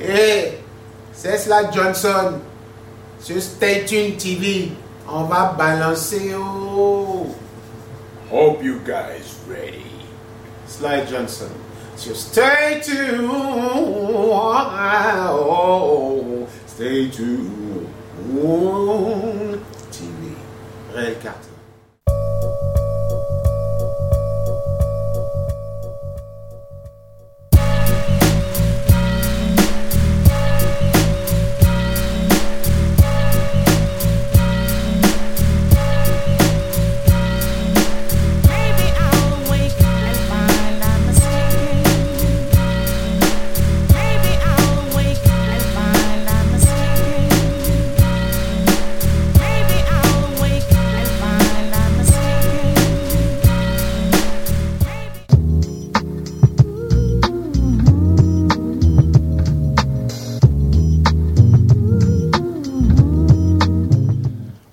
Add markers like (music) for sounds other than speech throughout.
Hé, c'est cela Johnson. Sur Stay Tuned TV, on va balancer. Oh. Hope you guys ready. Sly Johnson. So stay tuned. Oh. Stay tuned. TV. Réel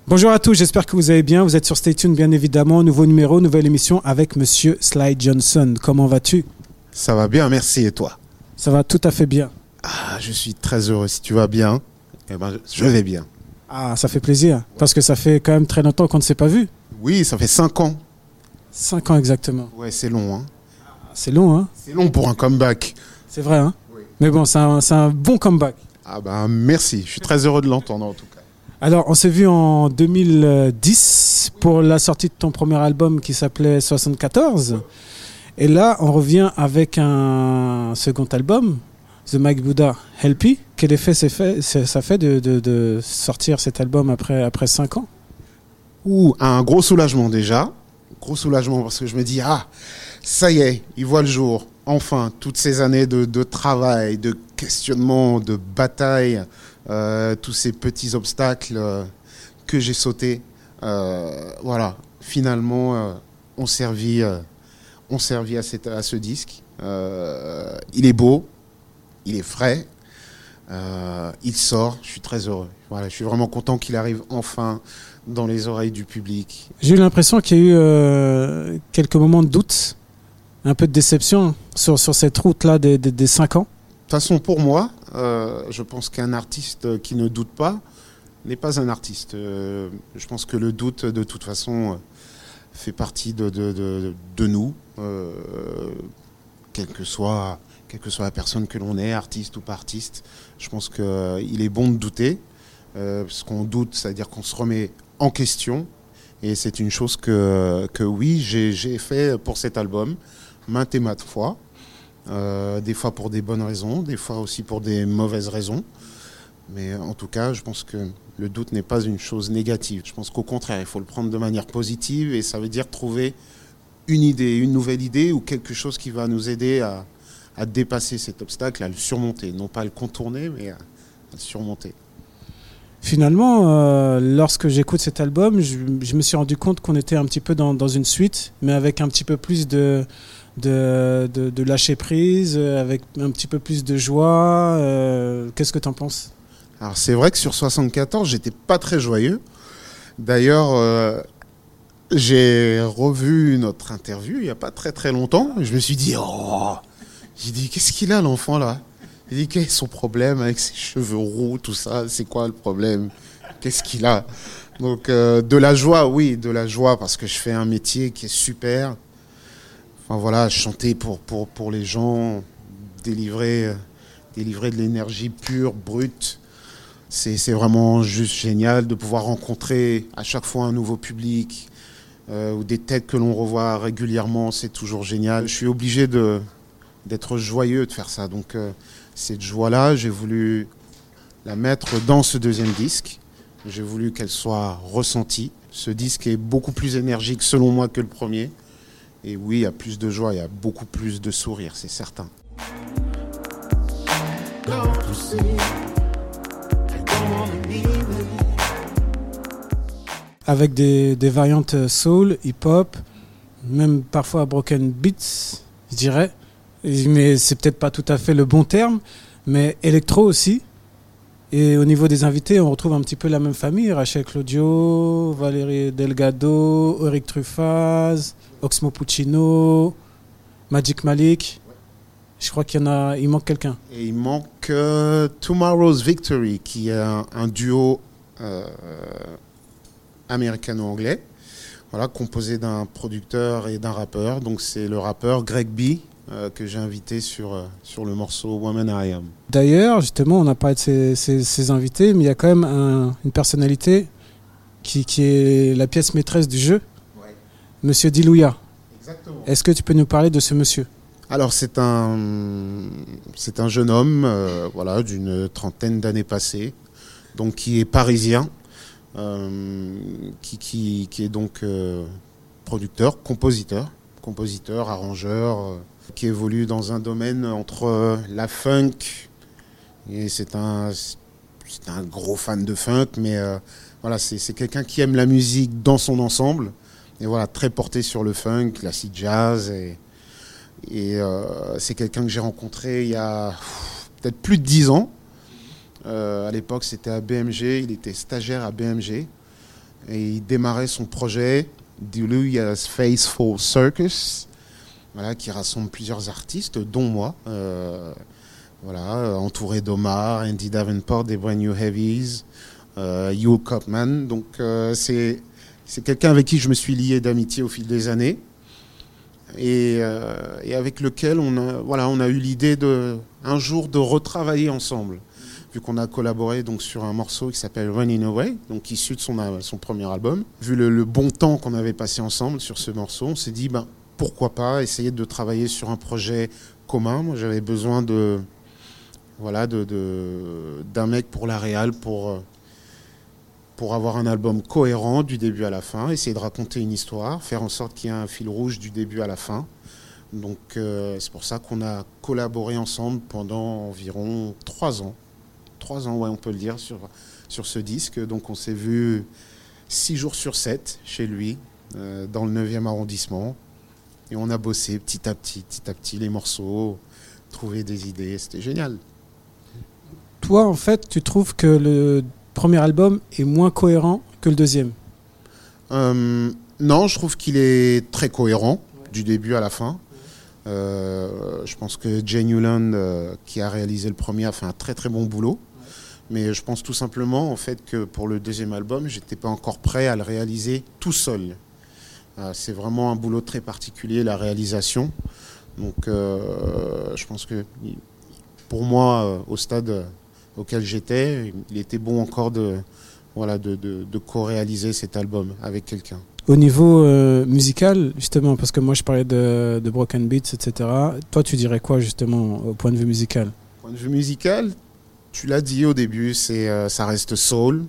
Bonjour à tous, j'espère que vous allez bien. Vous êtes sur Stay Tuned, bien évidemment. Nouveau numéro, nouvelle émission avec Monsieur Sly Johnson. Comment vas-tu? Ça va bien, merci. Et toi? Ça va tout à fait bien. Ah, je suis très heureux. Si tu vas bien, eh ben, je vais bien. Ah, ça fait plaisir. Parce que ça fait quand même très longtemps qu'on ne s'est pas vu. Oui, ça fait 5 ans. Cinq ans exactement. Ouais, c'est long. Hein. C'est long, hein C'est long pour un comeback. C'est vrai, hein Mais bon, c'est un, un bon comeback. Ah ben merci, je suis très heureux de l'entendre en tout cas. Alors, on s'est vu en 2010 pour la sortie de ton premier album qui s'appelait 74. Et là, on revient avec un second album, The Mike Buddha Helpy. Quel effet fait, ça fait de, sortir cet album après, après 5 ans? Ouh, un gros soulagement déjà. Gros soulagement parce que je me dis, ah, ça y est, il voit le jour. Enfin, toutes ces années de, travail, de questionnement, de bataille, tous ces petits obstacles euh, que j'ai sautés, euh, voilà, finalement, euh, ont servi, euh, ont servi à, ce disque. Euh, il est beau, il est frais, euh, il sort, je suis très heureux. Voilà, je suis vraiment content qu'il arrive enfin dans les oreilles du public. J'ai eu l'impression qu'il y a eu euh, quelques moments de doute, un peu de déception sur, sur cette route-là des, des, des 5 ans. De toute façon, pour moi, euh, je pense qu'un artiste qui ne doute pas n'est pas un artiste. Euh, je pense que le doute, de toute façon, euh, fait partie de, nous, quelle, que soit, quelle que soit la personne que l'on est, artiste ou pas artiste. Je pense qu'il est bon de douter, parce qu'on doute, c'est-à-dire qu'on se remet en question. Et c'est une chose que, que oui, j'ai fait pour cet album, maintes et maintes fois. Euh, des fois pour des bonnes raisons, des fois aussi pour des mauvaises raisons. Mais en tout cas, je pense que le doute n'est pas une chose négative. Je pense qu'au contraire, il faut le prendre de manière positive et ça veut dire trouver une idée, une nouvelle idée ou quelque chose qui va nous aider à, dépasser cet obstacle, à le surmonter. Non pas à le contourner, mais à, le surmonter. Finalement, euh, lorsque j'écoute cet album, je, me suis rendu compte qu'on était un petit peu dans une suite, mais avec un petit peu plus de, de, de, lâcher prise, euh, avec un petit peu plus de joie. euh, Qu'est-ce que tu en penses? Alors c'est vrai que sur 74, j'étais pas très joyeux. D'ailleurs, euh, j'ai revu notre interview il n'y a pas très très longtemps. Je me suis dit, oh, j'ai dit, qu'est-ce qu'il a l'enfant là? J'ai dit, quel est son problème avec ses cheveux roux, tout ça? C'est quoi le problème? Qu'est-ce qu'il a? Donc de la joie, oui, de la joie parce que je fais un métier qui est super. Voilà, chanter pour, les gens, délivrer, euh, délivrer de l'énergie pure, brute. C'est vraiment juste génial de pouvoir rencontrer à chaque fois un nouveau public euh, ou des têtes que l'on revoit régulièrement. C'est toujours génial. Je suis obligé d'être joyeux de faire ça. Donc euh, cette joie-là, j'ai voulu la mettre dans ce deuxième disque. J'ai voulu qu'elle soit ressentie. Ce disque est beaucoup plus énergique selon moi que le premier. Et oui, il y a plus de joie, il y a beaucoup plus de sourire, c'est certain. Avec des, variantes euh, soul, hip-hop, même parfois broken beats, je dirais. Mais c'est peut-être pas tout à fait le bon terme, mais électro aussi. Et au niveau des invités, on retrouve un petit peu la même famille. Rachel Claudio, Valérie Delgado, Eric Truffaz, Oxmo Puccino, Magic Malik. Je crois qu'il y en a, il manque quelqu'un. Et il manque euh, Tomorrow's Victory, qui est un, duo euh, américano-anglais, voilà, composé d'un producteur et d'un rappeur. Donc c'est le rappeur Greg B euh, que j'ai invité sur, euh, sur le morceau Woman I Am. D'ailleurs, justement, on a parlé de ces, ces- ces invités, mais il y a quand même un- une personnalité qui, qui est la pièce maîtresse du jeu, Ouais. Monsieur Dilouya. Exactement. Est-ce que tu peux nous parler de ce monsieur? Alors c'est un c'est un jeune homme euh, voilà d'une trentaine d'années passées donc qui est parisien qui, qui, qui est donc producteur compositeur compositeur arrangeur qui évolue dans un domaine entre euh, la funk et c'est un c'est un gros fan de funk mais euh, voilà c'est c'est quelqu'un qui aime la musique dans son ensemble et voilà très porté sur le funk classique jazz et euh, c'est quelqu'un que j'ai rencontré il y a peut-être plus de dix ans. À l'époque, c'était à BMG. Il était stagiaire à BMG. Et il démarrait son projet, Diluya's Faithful Circus, voilà, qui rassemble plusieurs artistes, dont moi. Euh, voilà, euh, entouré d'Omar, Andy Davenport, des Brand New Heavies, euh, Hugh Copman. Donc, c'est quelqu'un avec qui je me suis lié d'amitié au fil des années et, avec lequel on a, voilà, on a eu l'idée de un jour de retravailler ensemble, vu qu'on a collaboré donc sur un morceau qui s'appelle Running Away, donc issu de son, son premier album. Vu le, le bon temps qu'on avait passé ensemble sur ce morceau, on s'est dit ben pourquoi pas essayer de travailler sur un projet commun. Moi, j'avais besoin de voilà d'un mec pour la réal pour euh, pour avoir un album cohérent du début à la fin, essayer de raconter une histoire, faire en sorte qu'il y ait un fil rouge du début à la fin. Donc euh, c'est pour ça qu'on a collaboré ensemble pendant environ trois ans. Trois ans, on peut le dire, sur, sur ce disque. Donc on s'est vu six jours sur sept chez lui, euh, dans le 9e arrondissement. Et on a bossé petit à petit, petit à petit les morceaux, trouvé des idées. C'était génial. Toi, en fait, tu trouves que le premier album est moins cohérent que le deuxième? Euh, non, je trouve qu'il est très cohérent du début à la fin. Euh, je pense que Jay Newland, euh, qui a réalisé le premier, a fait un très très bon boulot. Mais je pense tout simplement en fait que pour le deuxième album, j'étais pas encore prêt à le réaliser tout seul. Euh, C'est vraiment un boulot très particulier la réalisation. Donc euh, je pense que pour moi, euh, au stade auquel j'étais, il était bon encore de voilà de, de, de co-réaliser cet album avec quelqu'un. Au niveau euh, musical, justement, parce que moi je parlais de, de Broken Beats, etc. Toi, tu dirais quoi, justement, au point de vue musical? Point de vue musical, tu l'as dit au début, c'est euh, ça reste soul,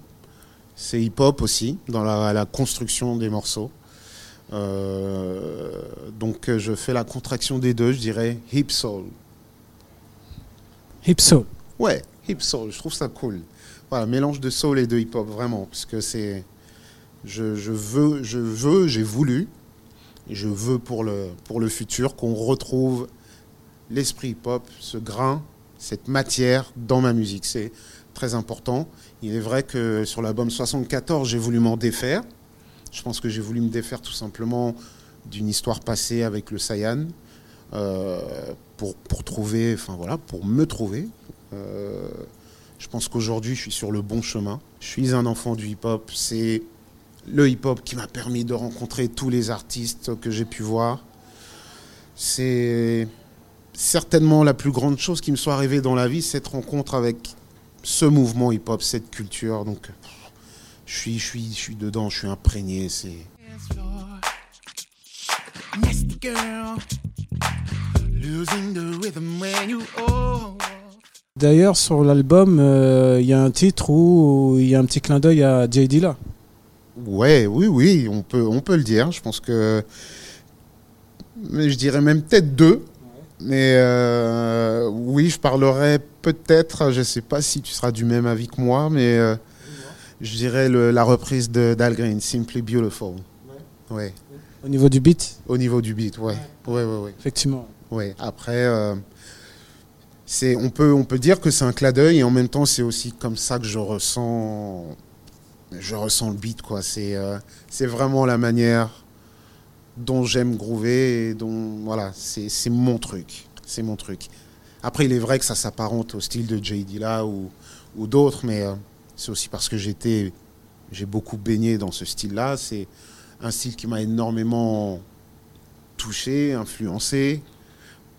c'est hip-hop aussi dans la, la construction des morceaux. Euh, donc euh, je fais la contraction des deux, je dirais hip soul. Hip Soul. Ouais, hip soul, je trouve ça cool. Voilà, mélange de soul et de hip hop vraiment, parce que c'est, je, je veux, je veux, j'ai voulu, et je veux pour le pour le futur qu'on retrouve l'esprit hip hop, ce grain, cette matière dans ma musique. C'est très important. Il est vrai que sur l'album 74, j'ai voulu m'en défaire. Je pense que j'ai voulu me défaire tout simplement d'une histoire passée avec le Sayan euh, pour, pour trouver, enfin voilà, pour me trouver. Euh, je pense qu'aujourd'hui, je suis sur le bon chemin. Je suis un enfant du hip-hop. C'est le hip-hop qui m'a permis de rencontrer tous les artistes que j'ai pu voir. C'est certainement la plus grande chose qui me soit arrivée dans la vie, cette rencontre avec ce mouvement hip-hop, cette culture. Donc, je suis, je suis, je suis dedans, je suis imprégné. C'est Nasty girl, losing the rhythm when you. D'ailleurs, sur l'album, euh, il y a un titre où il y a un petit clin d'œil à Jay Dilla. Ouais, oui, oui, on peut, on peut le dire. Je pense que. Mais je dirais même peut-être deux. Mais euh, oui, je parlerai peut-être, je ne sais pas si tu seras du même avis que moi, mais euh, je dirais le- la reprise de d'Al Green, Simply Beautiful. Ouais. Au niveau du beat, Au niveau du beat, ouais. Ouais, ouais, ouais. effectivement. Ouais. Après, euh, c'est, on, peut, on peut dire que c'est un clin d'œil et en même temps, c'est aussi comme ça que je ressens, je ressens le beat, quoi. C'est, euh, c'est vraiment la manière dont j'aime groover et dont, voilà, c'est, c'est mon truc. c'est mon truc. Après, il est vrai que ça s'apparente au style de Jay Dilla ou, ou d'autres, mais euh, c'est aussi parce que j'étais, j'ai beaucoup baigné dans ce style-là. C'est un style qui m'a énormément touché, influencé.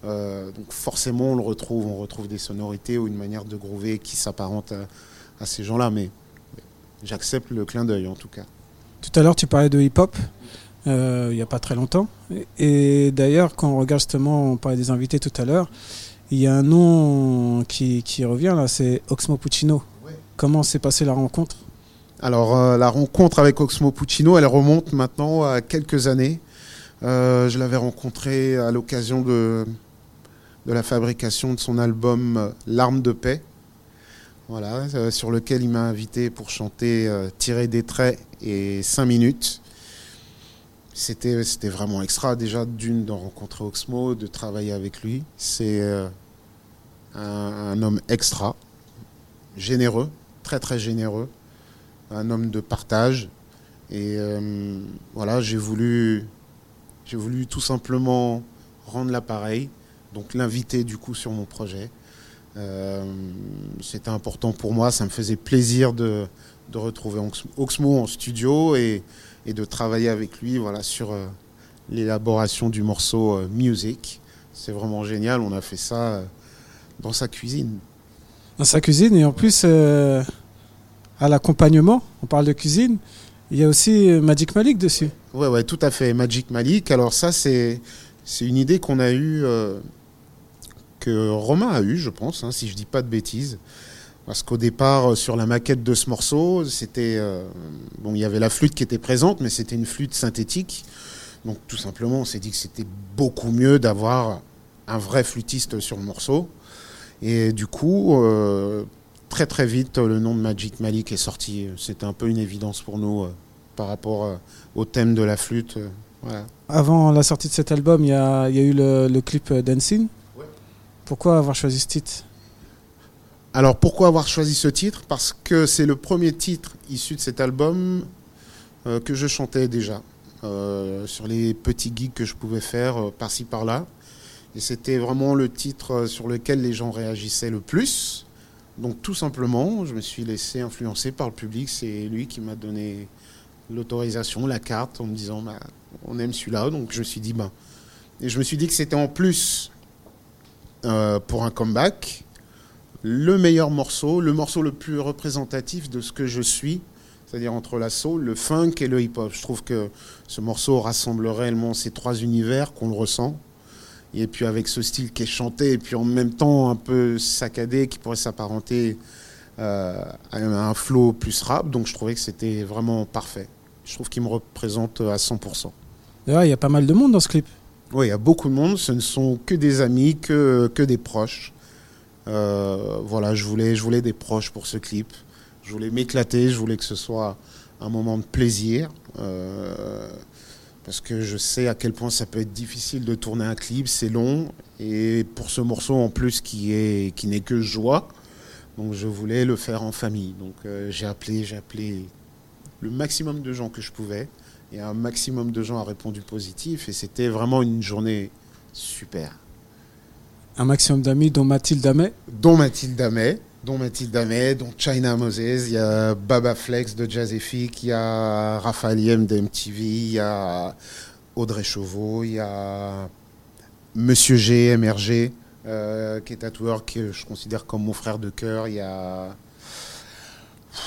Euh, donc forcément, on le retrouve, on retrouve des sonorités ou une manière de groover qui s'apparente à, ces gens-là, mais j'accepte le clin d'œil en tout cas. Tout à l'heure, tu parlais de hip-hop, euh, il n'y a pas très longtemps. Et, et d'ailleurs, quand on regarde justement, on parlait des invités tout à l'heure, il y a un nom qui, qui revient là, c'est Oxmo Puccino. Comment s'est passée la rencontre? Alors, euh, la rencontre avec Oxmo Puccino, elle remonte maintenant à quelques années. Euh, je l'avais rencontré à l'occasion de, la fabrication de son album euh, L'arme de paix, sur lequel il m'a invité pour chanter Tirer des traits et 5 minutes. C'était vraiment extra déjà d'une de rencontrer Oxmo, de travailler avec lui. C'est un homme extra, généreux, très très généreux, un homme de partage. Et euh, voilà, j'ai voulu, j'ai voulu tout simplement rendre l'appareil, donc l'inviter du coup sur mon projet. Euh, C'était important pour moi, ça me faisait plaisir de, de retrouver Ox- Oxmo en studio et, et de travailler avec lui voilà, sur euh, l'élaboration du morceau Music. C'est vraiment génial, on a fait ça dans sa cuisine. Dans sa cuisine et en plus, à l'accompagnement, on parle de cuisine, il y a aussi euh, Magic Malik dessus. Ouais, ouais, tout à fait. Magic Malik. Alors ça, c'est une idée qu'on a eue, euh, que Romain a eue, je pense, hein, si je dis pas de bêtises. Parce qu'au départ, euh, sur la maquette de ce morceau, c'était bon, il y avait la flûte qui était présente, mais c'était une flûte synthétique. Donc tout simplement, on s'est dit que c'était beaucoup mieux d'avoir un vrai flûtiste sur le morceau. Et du coup, très très vite, le nom de Magic Malik est sorti. C'était un peu une évidence pour nous euh, par rapport euh, au thème de la flûte. euh, voilà. Avant la sortie de cet album, il y a, il y a eu le, le clip euh, Dancing. Pourquoi avoir choisi ce titre? Alors pourquoi avoir choisi ce titre? Parce que c'est le premier titre issu de cet album euh, que je chantais déjà euh, sur les petits gigs que je pouvais faire euh, par-ci par-là. Et c'était vraiment le titre euh, sur lequel les gens réagissaient le plus. Donc tout simplement, je me suis laissé influencer par le public. C'est lui qui m'a donné l'autorisation, la carte, en me disant bah, on aime celui-là. Donc je me suis dit bah. Et je me suis dit que c'était en plus euh, pour un comeback le meilleur morceau, le morceau le plus représentatif de ce que je suis, c'est-à-dire entre la le funk et le hip-hop. Je trouve que ce morceau rassemble réellement ces trois univers qu'on le ressent. Et puis avec ce style qui est chanté, et puis en même temps un peu saccadé, qui pourrait s'apparenter euh, à un flow plus rap. Donc je trouvais que c'était vraiment parfait. Je trouve qu'il me représente à 100%. D'ailleurs, il y a pas mal de monde dans ce clip. Oui, il y a beaucoup de monde. Ce ne sont que des amis, que, que des proches. Euh, voilà, je voulais, je voulais des proches pour ce clip. Je voulais m'éclater. Je voulais que ce soit un moment de plaisir. euh, parce que je sais à quel point ça peut être difficile de tourner un clip. C'est long. Et pour ce morceau en plus qui est qui n'est que joie. Donc je voulais le faire en famille. Donc euh, j'ai appelé, j'ai appelé le maximum de gens que je pouvais. Et un maximum de gens a répondu positif. Et c'était vraiment une journée super. Un maximum d'amis, dont Mathilde Amet. Dont Mathilde Amet, dont Mathilde Amet, dont China Moses, il y a Baba Flex de Jazzific, il y a Raphaël Yem de MTV, il y a Audrey Chauveau, il y a Monsieur G, MRG, euh, qui est tatoueur, que je considère comme mon frère de cœur. Il y a,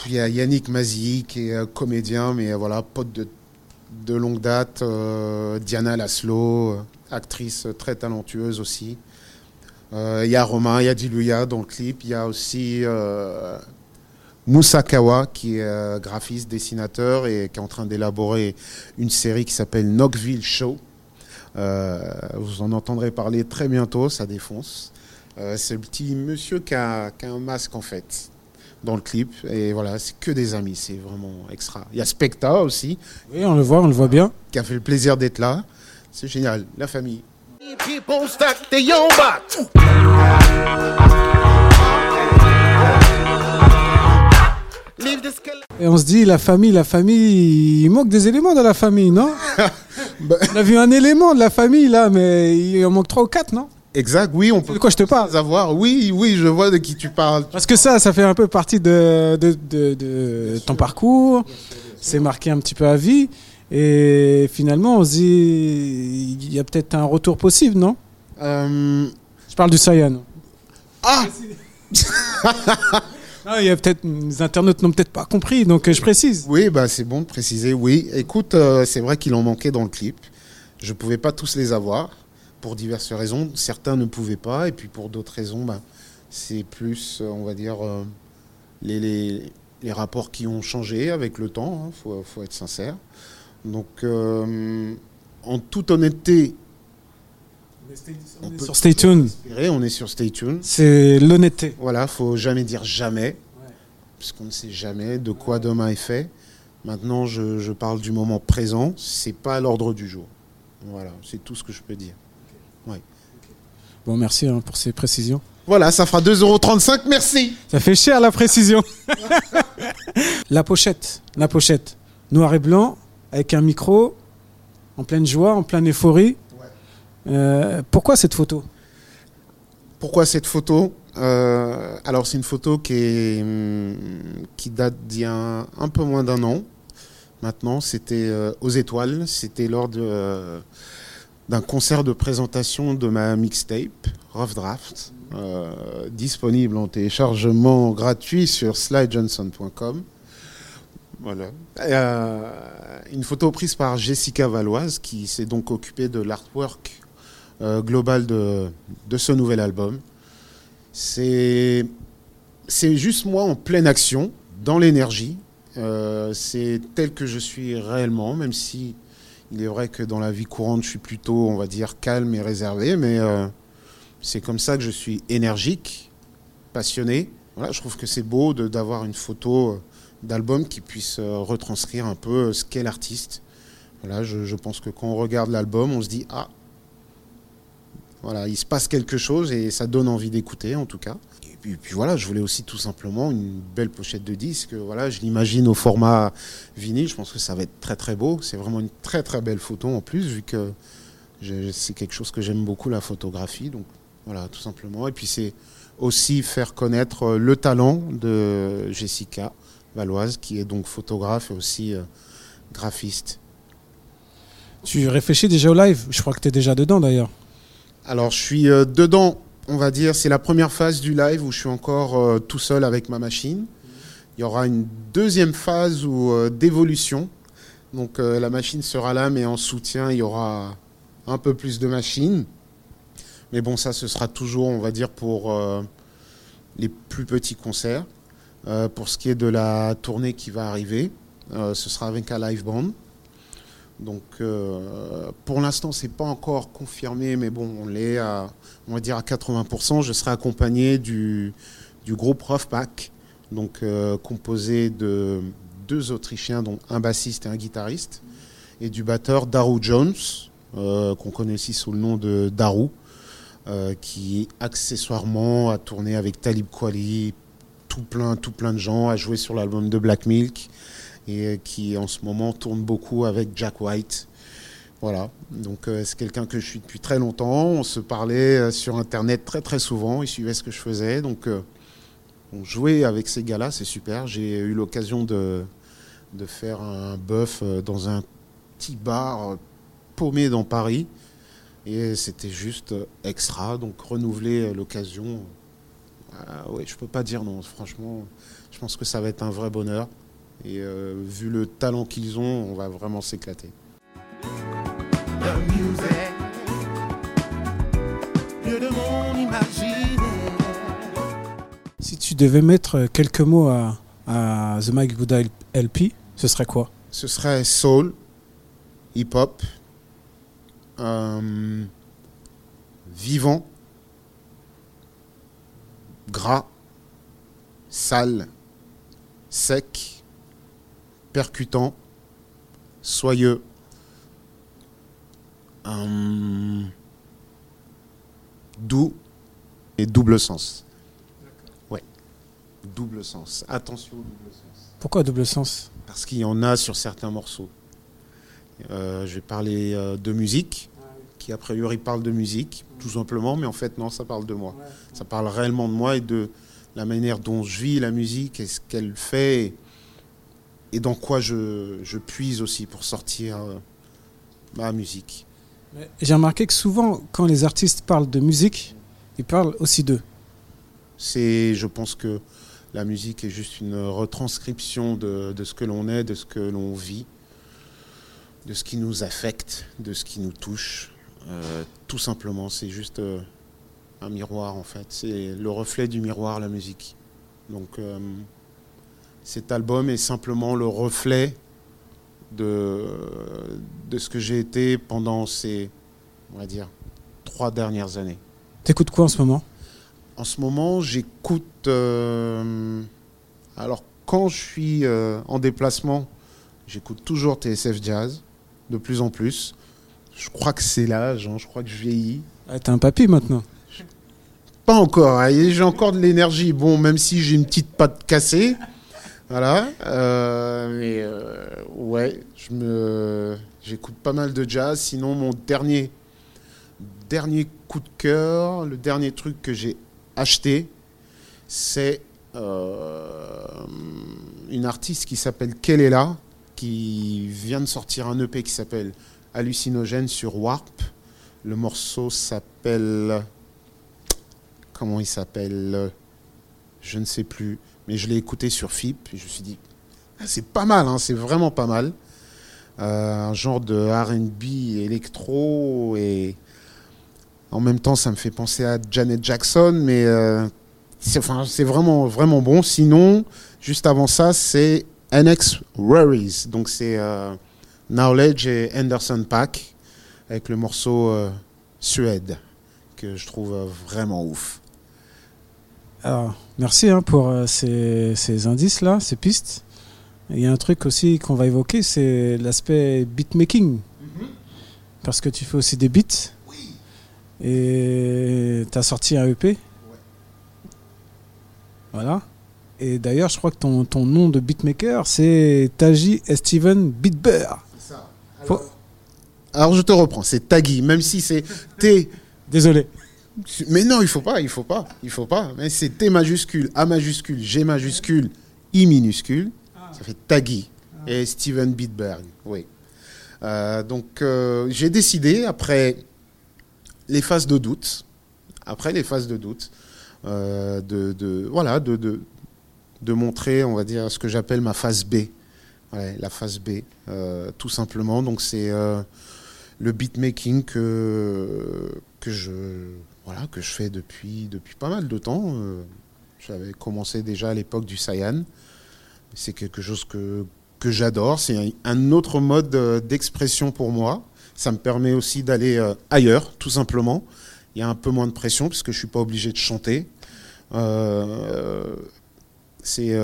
Yannick Mazi, qui est euh, comédien, mais euh, voilà, pote de, longue date. euh, Diana Laszlo, euh, actrice très talentueuse aussi. Euh, Il y a Romain, il y a Diluya dans le clip. Il y a aussi euh, Moussa Kawa, qui est euh, graphiste, dessinateur et qui est en train d'élaborer une série qui s'appelle Knoxville Show. Euh, vous en entendrez parler très bientôt, ça défonce. Euh, c'est le petit monsieur qui a, qui a un masque en fait dans le clip. Et voilà, c'est que des amis, c'est vraiment extra. Il y a Specta aussi, Oui, on le voit, on le voit bien. qui a fait le plaisir d'être là. C'est génial, la famille. People stack the. Et on se dit, la famille, la famille, il manque des éléments dans la famille, non? (laughs) Bah- On a vu un élément de la famille là, mais il en manque trois ou quatre, non? Exact, oui, on De peut quoi je te parle? savoir. Oui, oui, je vois de qui tu parles. Parce que ça, ça fait un peu partie de, de, de- de ton parcours. C'est marqué un petit peu à vie. Et finalement, on se dit, il y a peut-être un retour possible, non? Euh, Je parle du Saiyan. Ah (laughs) il y a peut-être les internautes n'ont peut-être pas compris, donc euh, je précise. Oui, bah c'est bon de préciser. Oui, écoute, euh, c'est vrai qu'il en manquait dans le clip. Je pouvais pas tous les avoir pour diverses raisons. Certains ne pouvaient pas, et puis pour d'autres raisons, bah, c'est plus, on va dire, euh, les, les, les rapports qui ont changé avec le temps. Il faut, faut être sincère. Donc, euh, en toute honnêteté, On peut- Sur Stay Tuned, on est sur Stay Tuned. c'est l'honnêteté. Voilà, faut jamais dire jamais, puisqu'on ne sait jamais de quoi demain est fait. Maintenant, je, je parle du moment présent, c'est pas à l'ordre du jour. Voilà, c'est tout ce que je peux dire. Bon, merci hein, pour ces précisions. Voilà, ça fera 2,35€, merci Ça fait cher la précision. (laughs) la pochette, la pochette, noir et blanc, avec un micro, en pleine joie, en pleine euphorie. Euh, pourquoi cette photo? Pourquoi cette photo? Euh, Alors, c'est une photo qui, est, hum, qui date d'il y a un, un peu moins d'un an. Maintenant, c'était euh, aux étoiles, c'était lors de, d'un concert de présentation de ma mixtape, Rough Draft, disponible en téléchargement gratuit sur slyjohnson.com. Voilà. Euh, une photo prise par Jessica Valoise, qui s'est donc occupée de l'artwork euh, global de, de ce nouvel album. C'est juste moi en pleine action, dans l'énergie. Euh, c'est tel que je suis réellement, même si il est vrai que dans la vie courante, je suis plutôt, on va dire, calme et réservé, mais c'est comme ça que je suis énergique, passionné. Voilà, je trouve que c'est beau d'avoir une photo euh, d'album qui puisse euh, retranscrire un peu euh, ce qu'est l'artiste. Voilà, je, pense que quand on regarde l'album, on se dit ah, voilà, il se passe quelque chose et ça donne envie d'écouter en tout cas. Et puis, puis voilà, je voulais aussi tout simplement une belle pochette de disque. Voilà, je l'imagine au format vinyle. Je pense que ça va être très très beau. C'est vraiment une très très belle photo en plus, vu que c'est quelque chose que j'aime beaucoup la photographie. Donc voilà, tout simplement. Et puis c'est aussi faire connaître euh, le talent de Jessica Valoise, qui est donc photographe et aussi euh, graphiste. Tu réfléchis déjà au live? Je crois que tu es déjà dedans d'ailleurs. Alors, je suis euh, dedans, on va dire. C'est la première phase du live où je suis encore euh, tout seul avec ma machine. Il y aura une deuxième phase où, d'évolution. Donc, la machine sera là, mais en soutien, il y aura un peu plus de machines. Mais bon, ça, ce sera toujours, on va dire, pour les plus petits concerts. Euh, pour ce qui est de la tournée qui va arriver, euh, ce sera avec un live band. Donc, euh, pour l'instant, c'est pas encore confirmé, mais bon, on l'est à, on va dire à 80%. Je serai accompagné du, du groupe Roughback, donc euh, composé de deux Autrichiens, dont un bassiste et un guitariste, et du batteur Daru Jones, qu'on connaît aussi sous le nom de Daru, qui accessoirement a tourné avec Talib Kweli, tout plein, tout plein de gens, a joué sur l'album de Black Milk et euh, qui en ce moment tourne beaucoup avec Jack White. Voilà, donc euh, c'est quelqu'un que je suis depuis très longtemps. On se parlait euh, sur Internet très très souvent. Il suivait ce que je faisais, donc on jouait avec ces gars-là, c'est super. J'ai eu l'occasion de, de faire un bœuf dans un petit bar paumé dans Paris, et c'était juste extra. Donc renouveler l'occasion, ah ouais, je peux pas dire non. Franchement, je pense que ça va être un vrai bonheur. Et euh, vu le talent qu'ils ont, on va vraiment s'éclater. Si tu devais mettre quelques mots à, à The Mike Buddha LP, ce serait quoi? Ce serait soul, hip-hop, euh, vivant, gras, sale, sec, percutant, soyeux, euh, doux et double sens. Ouais, double sens. Attention, double sens. Pourquoi double sens? Parce qu'il y en a sur certains morceaux. Euh, je vais parler euh, de musique, qui a priori parle de musique, tout simplement, mais en fait non, ça parle de moi. Ça parle réellement de moi et de la manière dont je vis la musique et ce qu'elle fait et, dans quoi je, je puise aussi pour sortir euh, ma musique. J'ai remarqué que souvent, quand les artistes parlent de musique, ils parlent aussi d'eux. C'est, je pense que la musique est juste une retranscription de, de ce que l'on est, de ce que l'on vit, de ce qui nous affecte, de ce qui nous touche. Euh, tout simplement, c'est juste euh, un miroir en fait. C'est le reflet du miroir, la musique. Donc euh, cet album est simplement le reflet de, de ce que j'ai été pendant ces, on va dire, trois dernières années. T'écoutes quoi en ce moment? En ce moment, j'écoute. alors, quand je suis en déplacement, j'écoute toujours TSF Jazz, de plus en plus. Je crois que c'est l'âge, hein, je crois que je vieillis. ah, T'es un papy maintenant. Pas encore, hein, j'ai encore de l'énergie. Bon, même si j'ai une petite patte cassée. Voilà. euh, mais euh, ouais, je me, j'écoute pas mal de jazz. Sinon, mon dernier, dernier coup de cœur, le dernier truc que j'ai acheté, c'est euh, une artiste qui s'appelle Kelela, qui vient de sortir un EP qui s'appelle Hallucinogène sur Warp. Le morceau s'appelle. Comment il s'appelle Je ne sais plus. Mais je l'ai écouté sur FIP et je me suis dit, ah, c'est pas mal, hein, c'est vraiment pas mal. Euh, un genre de RB électro et en même temps ça me fait penser à Janet Jackson, mais euh, c'est vraiment, vraiment bon. Sinon, juste avant ça, c'est NX Worries. Donc c'est euh, Knowledge et Anderson Pack avec le morceau euh, Suède que je trouve euh, vraiment ouf. Alors, merci hein, pour euh, ces, ces indices-là, ces pistes. Il y a un truc aussi qu'on va évoquer, c'est l'aspect beatmaking. Parce que tu fais aussi des beats. Et tu as sorti un EP. Voilà. Et d'ailleurs, je crois que ton, ton nom de beatmaker, c'est Taji Steven Beatbear. Faut- Alors je te reprends, c'est Tagui, même si c'est T. Désolé. Mais non, il faut pas, il faut pas, il faut pas. Mais c'est T majuscule, A majuscule, G majuscule, I minuscule. Ça fait Tagui et Steven Bitberg. Oui. Euh, donc euh, j'ai décidé après les phases de doute, après les phases de doute, euh, de, de- voilà, de, de, de montrer, on va dire, ce que j'appelle ma phase B. La phase B, euh, tout simplement. Donc c'est euh, le beatmaking que que je voilà que je fais depuis pas mal de temps. Euh, J'avais commencé déjà à l'époque du Saiyan. C'est quelque chose que j'adore. C'est un, autre mode d'expression pour moi. Ça me permet aussi d'aller ailleurs, tout simplement. Il y a un peu moins de pression puisque je suis pas obligé de chanter. C'est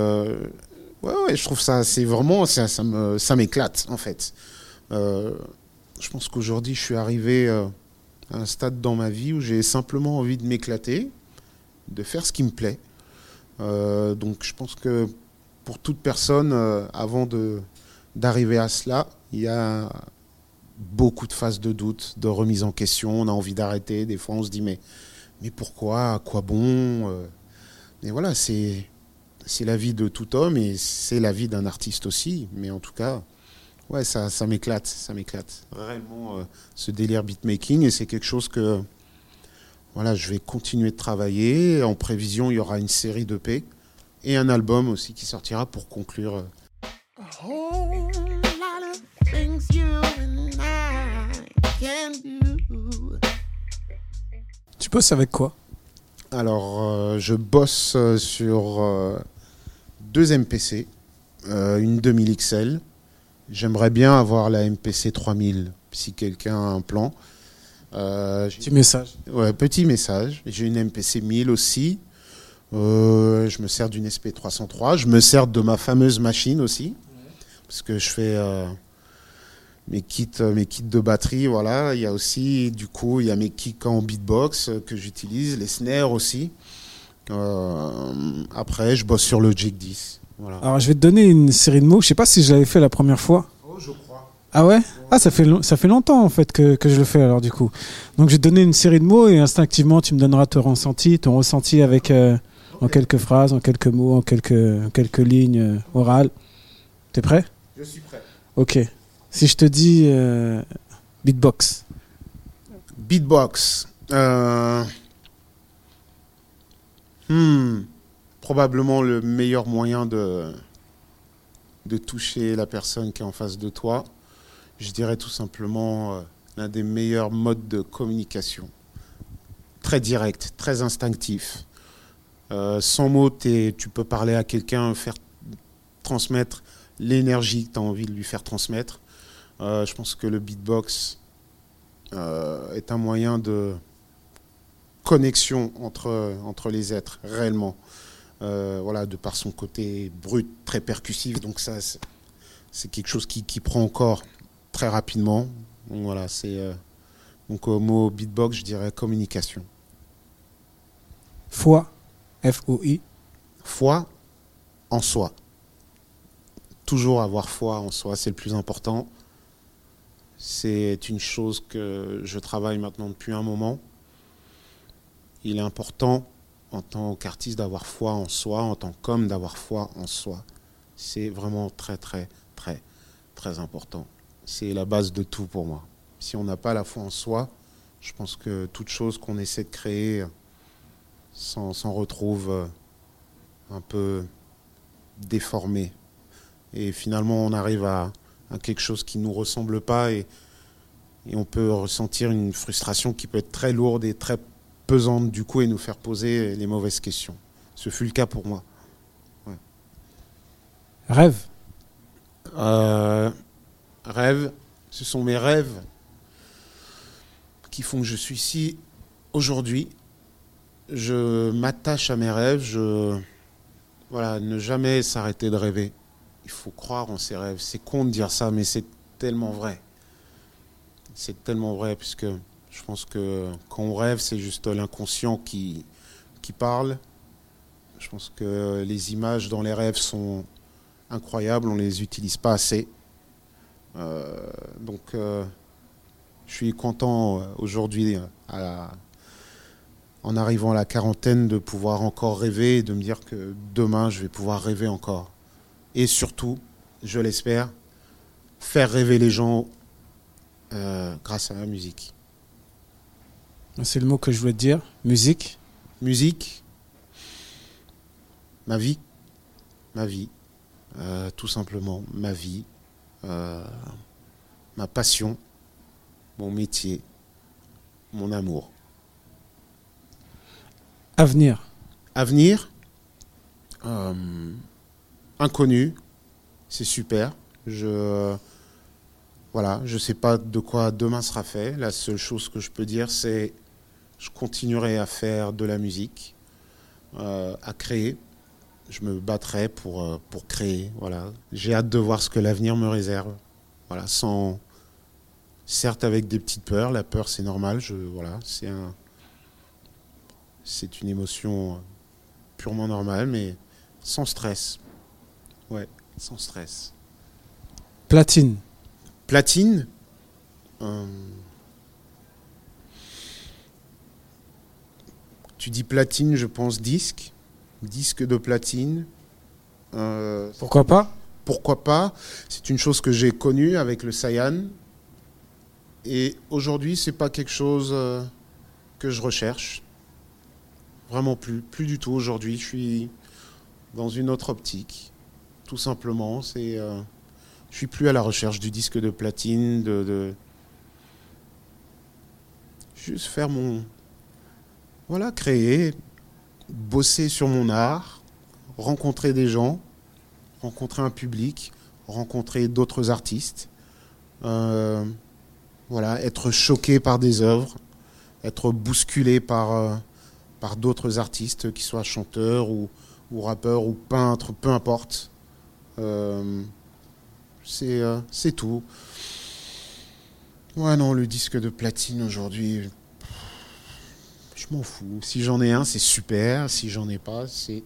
ouais, je trouve ça c'est vraiment ça me ça m'éclate en fait. Euh, je pense qu'aujourd'hui je suis arrivé euh, à un stade dans ma vie où j'ai simplement envie de m'éclater, de faire ce qui me plaît. Euh, donc je pense que pour toute personne, avant de d'arriver à cela, il y a beaucoup de phases de doute, de remise en question. On a envie d'arrêter. Des fois, on se dit mais mais pourquoi, à quoi bon? Et voilà, c'est c'est la vie de tout homme et c'est la vie d'un artiste aussi. Mais en tout cas, ouais, ça, ça m'éclate, ça m'éclate. Réellement, euh, ce délire beatmaking et c'est quelque chose que voilà, je vais continuer de travailler. En prévision, il y aura une série d'EP et un album aussi qui sortira pour conclure. euh, A whole lot of things you and I can do. Tu bosses avec quoi? Alors, euh, je bosse euh, sur euh, deux MPC, une 2000 XL. J'aimerais bien avoir la MPC 3000 si quelqu'un a un plan. Euh, Petit message. Ouais, petit message. J'ai une MPC 1000 aussi. Euh, je me sers d'une SP303. Je me sers de ma fameuse machine aussi. Parce que je fais euh, mes, kits, euh, mes kits de batterie. Voilà. Il y a aussi, du coup, il y a mes kicks en beatbox euh, que j'utilise. Les snares aussi. Euh, après, je bosse sur le Jig 10. Voilà. Alors, je vais te donner une série de mots. Je sais pas si je l'avais fait la première fois. Oh, je crois. Ah ouais? Ah, ça fait, long- ça fait longtemps en fait que, que je le fais alors du coup. Donc je vais te donner une série de mots et instinctivement tu me donneras ton ressenti, ton ressenti avec euh, en quelques phrases, en quelques mots, en quelques, quelques lignes euh, orales. T'es prêt? Je suis prêt. Ok. Si je te dis euh, beatbox, Beatbox. Euh, hmm, probablement le meilleur moyen de, toucher la personne qui est en face de toi. Je dirais tout simplement euh, l'un des meilleurs modes de communication. Très direct, très instinctif. Sans mots, tu peux parler à quelqu'un, faire transmettre l'énergie que tu as envie de lui faire transmettre. Euh, je pense que le beatbox euh, est un moyen de connexion entre, entre les êtres, réellement. Euh, voilà, de par son côté brut, très percussif. Donc ça, c'est- quelque chose qui, qui prend encore très rapidement. Donc voilà, c'est... donc au mot beatbox, je dirais communication. foi, F-O-I, Foi en soi. Toujours avoir foi en soi, c'est le plus important. C'est une chose que je travaille maintenant depuis un moment. Il est important en tant qu'artiste d'avoir foi en soi, en tant qu'homme d'avoir foi en soi. C'est vraiment très très très très important. C'est la base de tout pour moi. Si on n'a pas la foi en soi, je pense que toute chose qu'on essaie de créer s'en retrouve euh, un peu déformé. Et finalement, on arrive à, à quelque chose qui ne nous ressemble pas et, et on peut ressentir une frustration qui peut être très lourde et très pesante du coup et nous faire poser les mauvaises questions. Ce fut le cas pour moi. rêve, Euh, rêves, ce sont mes rêves qui font que je suis ici aujourd'hui. Je m'attache à mes rêves, je voilà, ne jamais s'arrêter de rêver. Il faut croire en ses rêves. C'est con de dire ça, mais c'est tellement vrai. C'est tellement vrai puisque je pense que quand on rêve, c'est juste l'inconscient qui qui parle. Je pense que les images dans les rêves sont incroyables, on les utilise pas assez. Euh, donc, euh, je suis content euh, aujourd'hui, en arrivant à la quarantaine, de pouvoir encore rêver et de me dire que demain, je vais pouvoir rêver encore. Et surtout, je l'espère, faire rêver les gens euh, grâce à la musique. c'est le mot que je voulais te dire. Musique, Musique, ma vie, ma vie, euh, tout simplement ma vie, euh, ma passion, mon métier, mon amour. avenir, Avenir, inconnu, c'est super. Je voilà, je sais pas de quoi demain sera fait. La seule chose que je peux dire, c'est je continuerai à faire de la musique, euh, à créer. Je me battrai pour euh, pour créer. Voilà, j'ai hâte de voir ce que l'avenir me réserve. Voilà, sans certes avec des petites peurs. La peur, c'est normal. Je voilà, c'est c'est une émotion purement normale, mais sans stress. Ouais, sans stress. platine, Platine. euh, tu dis platine, je pense disque. Disque de platine. Euh, pourquoi pas? Pourquoi pas? C'est une chose que j'ai connue avec le Saiyan. Et aujourd'hui, c'est pas quelque chose euh, que je recherche. Vraiment plus, plus du tout. Aujourd'hui, je suis dans une autre optique. Tout simplement, c'est, euh, je suis plus à la recherche du disque de platine, de, juste faire mon, voilà, créer, bosser sur mon art, rencontrer des gens rencontrer un public, rencontrer d'autres artistes, euh, voilà, être choqué par des œuvres, être bousculé par, euh, d'autres artistes, qu'ils soient chanteurs ou rappeurs ou peintres, peu importe. Euh, euh, c'est tout. Ouais, non, le disque de platine aujourd'hui, je m'en fous. Si j'en ai un, c'est super. Si j'en ai pas, c'est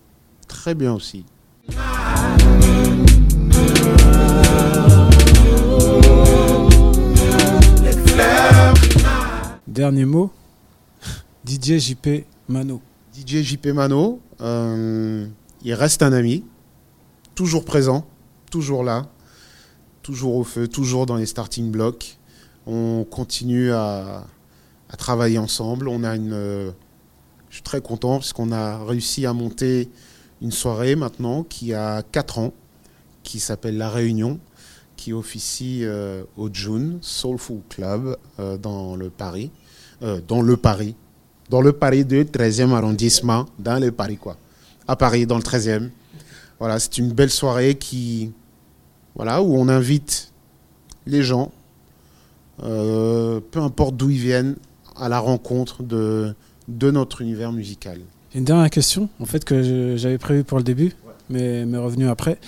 très bien aussi. Dernier mot, (laughs) DJ JP Mano. DJ JP Mano, euh, il reste un ami toujours présent, toujours là, toujours au feu, toujours dans les starting blocks. On continue à, travailler ensemble. On a une, euh, je suis très content parce qu'on a réussi à monter une soirée maintenant qui a 4 ans, qui s'appelle La Réunion, qui officie euh, au June Soulful Club euh, dans le Paris, dans le Paris, dans le Paris du 13e arrondissement, dans le Paris quoi, à Paris dans le 13e. Voilà, c'est une belle soirée qui, voilà, où on invite les gens, euh, peu importe d'où ils viennent, à la rencontre de, de notre univers musical. Une dernière question, en fait, que j'avais prévu pour le début, mais m'est revenu après.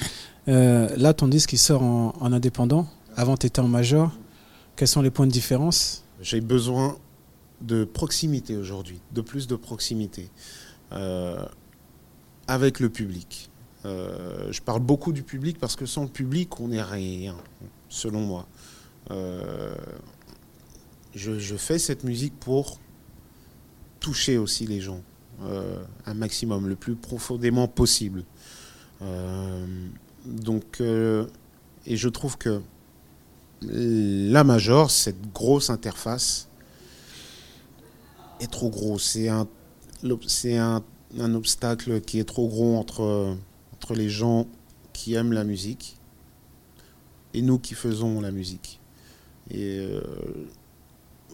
Euh, là, ton disque, il sort en, en indépendant. Avant, tu étais en major. Quels sont les points de différence? J'ai besoin de proximité aujourd'hui, de plus de proximité euh, avec le public. Euh, je parle beaucoup du public parce que sans le public, on n'est rien, selon moi. Euh, je, fais cette musique pour toucher aussi les gens euh, un maximum, le plus profondément possible. Donc, et je trouve que la major, cette grosse interface, est trop gros. C'est un, l'ob- c'est un, un obstacle qui est trop gros entre, les gens qui aiment la musique et nous qui faisons la musique. Et euh,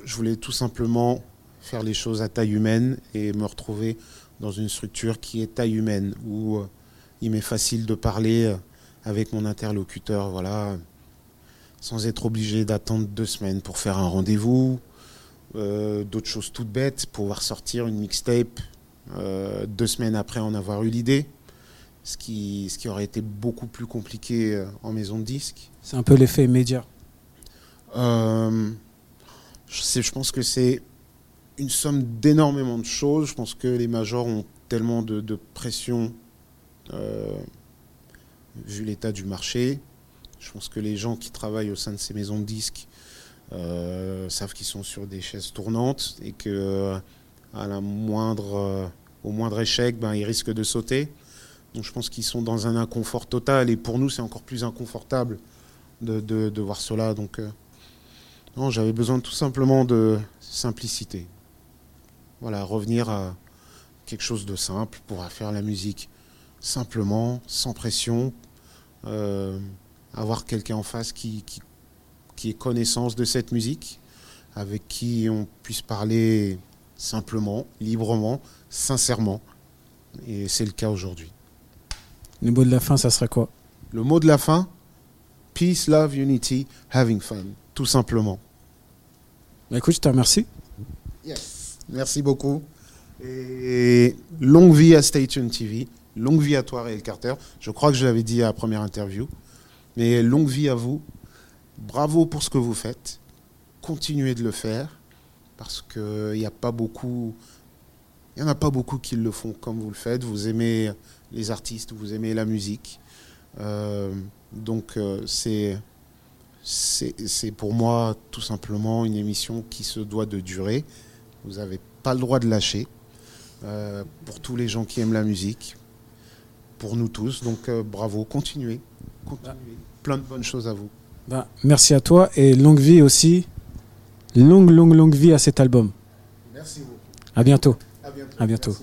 je voulais tout simplement faire les choses à taille humaine et me retrouver dans une structure qui est taille humaine, où euh, il m'est facile de parler euh, avec mon interlocuteur, voilà, sans être obligé d'attendre deux semaines pour faire un rendez-vous, d'autres choses toutes bêtes, pouvoir sortir une mixtape deux semaines après en avoir eu l'idée, ce qui, ce qui aurait été beaucoup plus compliqué euh, en maison de disque. C'est un peu l'effet immédiat. Euh, je, pense que c'est une somme d'énormément de choses. Je pense que les majors ont tellement de, de pression euh, vu l'état du marché. Je pense que les gens qui travaillent au sein de ces maisons de disques euh, savent qu'ils sont sur des chaises tournantes et que à la moindre, au moindre échec, ben, ils risquent de sauter. Donc je pense qu'ils sont dans un inconfort total et pour nous c'est encore plus inconfortable de, voir cela. Donc euh, non, j'avais besoin tout simplement de simplicité. Voilà, revenir à quelque chose de simple pour faire la musique simplement, sans pression, euh, avoir quelqu'un en face qui, qui, qui ait connaissance de cette musique, avec qui on puisse parler simplement, librement, sincèrement. Et c'est le cas aujourd'hui. Le mot de la fin, ça serait quoi? Le mot de la fin, peace, love, unity, having fun, tout simplement. Bah, Écoute, je te remercie. Yes. Merci beaucoup. Et longue vie à Station TV, longue vie à toi, Réel Carter. Je crois que je l'avais dit à la première interview. Mais longue vie à vous. Bravo pour ce que vous faites. Continuez de le faire parce qu'il n'y a pas beaucoup. Il n'y en a pas beaucoup qui le font comme vous le faites. Vous aimez les artistes, vous aimez la musique. Euh, donc euh, c'est pour moi tout simplement une émission qui se doit de durer. Vous n'avez pas le droit de lâcher. Euh, pour tous les gens qui aiment la musique, pour nous tous. Donc euh, bravo, continuez. continuez. Plein de bonnes choses à vous. Bah, merci à toi et longue vie aussi. Longue, longue, longue vie à cet album. Merci beaucoup. À bientôt. À bientôt. À bientôt.